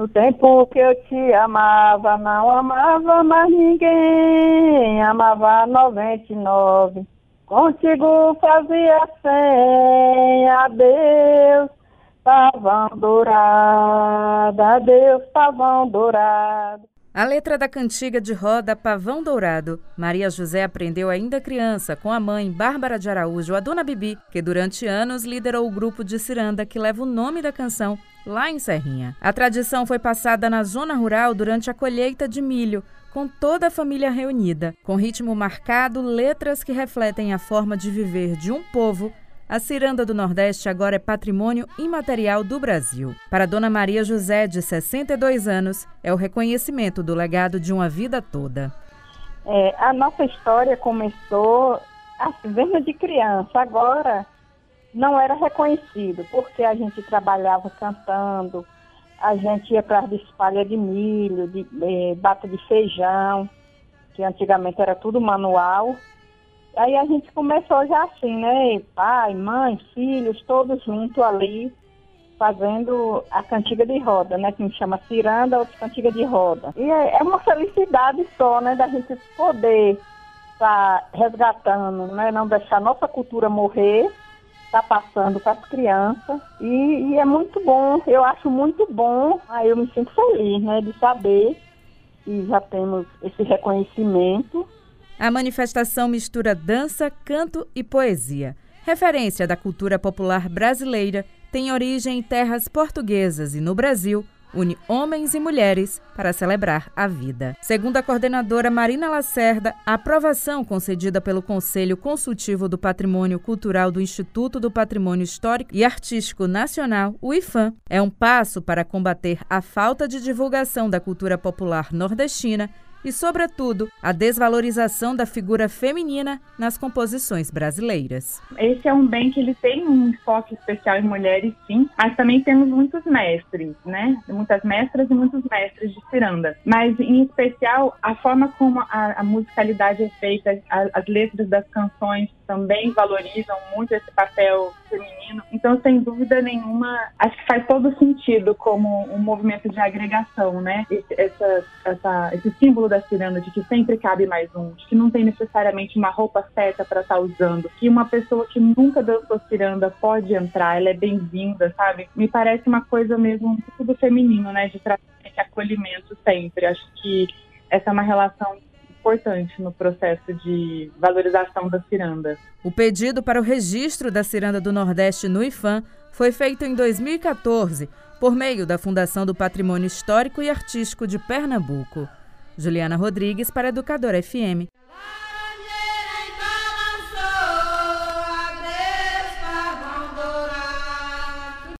No tempo que eu te amava, não amava mais ninguém, amava 99. Contigo fazia cem, adeus, pavão dourado, adeus, pavão dourado. A letra da cantiga de roda Pavão Dourado, Maria José aprendeu ainda criança com a mãe Bárbara de Araújo, a dona Bibi, que durante anos liderou o grupo de ciranda que leva o nome da canção lá em Serrinha. A tradição foi passada na zona rural durante a colheita de milho, com toda a família reunida, com ritmo marcado, letras que refletem a forma de viver de um povo a ciranda do Nordeste agora é patrimônio imaterial do Brasil. Para Dona Maria José, de 62 anos, é o reconhecimento do legado de uma vida toda. É, a nossa história começou assim, desde de criança. Agora não era reconhecido, porque a gente trabalhava cantando, a gente ia para as espalhas de milho, de, de bata de feijão, que antigamente era tudo manual, Aí a gente começou já assim, né? Pai, mãe, filhos, todos juntos ali, fazendo a cantiga de roda, né? Que me chama ciranda, outra cantiga de roda. E é, é uma felicidade só, né? Da gente poder estar tá resgatando, né? Não deixar nossa cultura morrer, tá passando para as crianças. E, e, é muito bom, eu acho muito bom. Aí eu me sinto feliz, né? De saber que já temos esse reconhecimento a manifestação mistura dança, canto e poesia. Referência da cultura popular brasileira, tem origem em terras portuguesas e no Brasil une homens e mulheres para celebrar a vida. Segundo a coordenadora Marina Lacerda, a aprovação concedida pelo Conselho Consultivo do Patrimônio Cultural do Instituto do Patrimônio Histórico e Artístico Nacional, o IFAM, é um passo para combater a falta de divulgação da cultura popular nordestina e, sobretudo, a desvalorização da figura feminina nas composições brasileiras. Esse é um bem que ele tem um enfoque especial em mulheres, sim, mas também temos muitos mestres, né? Muitas mestras e muitos mestres de ciranda. Mas, em especial, a forma como a, a musicalidade é feita, a, as letras das canções também valorizam muito esse papel feminino. Então, sem dúvida nenhuma, acho que faz todo sentido como um movimento de agregação, né? Esse, essa, essa, esse símbolo da ciranda de que sempre cabe mais um, de que não tem necessariamente uma roupa certa para estar tá usando, que uma pessoa que nunca dançou ciranda pode entrar, ela é bem-vinda, sabe? Me parece uma coisa mesmo tudo feminino, né? De trazer esse acolhimento sempre. Acho que essa é uma relação importante no processo de valorização da ciranda. O pedido para o registro da ciranda do Nordeste no IFAM foi feito em 2014 por meio da Fundação do Patrimônio Histórico e Artístico de Pernambuco. Juliana Rodrigues para Educador FM.